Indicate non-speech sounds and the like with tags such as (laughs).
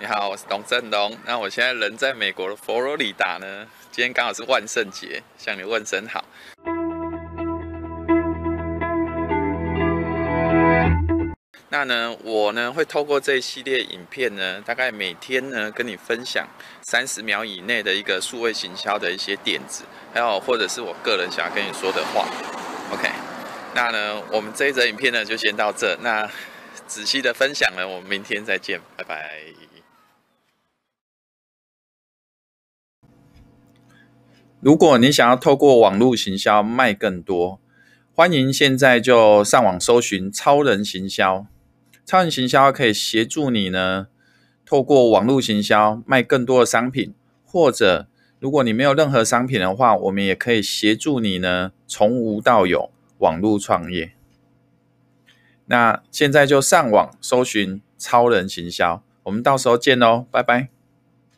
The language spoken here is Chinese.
你好，我是董振龙。那我现在人在美国的佛罗里达呢，今天刚好是万圣节，向你问声好。那呢，我呢会透过这一系列影片呢，大概每天呢跟你分享三十秒以内的一个数位行销的一些点子，还有或者是我个人想要跟你说的话。OK，那呢，我们这一则影片呢就先到这。那 (laughs) 仔细的分享呢，我们明天再见，拜拜。如果你想要透过网络行销卖更多，欢迎现在就上网搜寻超人行销。超人行销可以协助你呢，透过网络行销卖更多的商品，或者如果你没有任何商品的话，我们也可以协助你呢，从无到有网络创业。那现在就上网搜寻超人行销，我们到时候见喽，拜拜。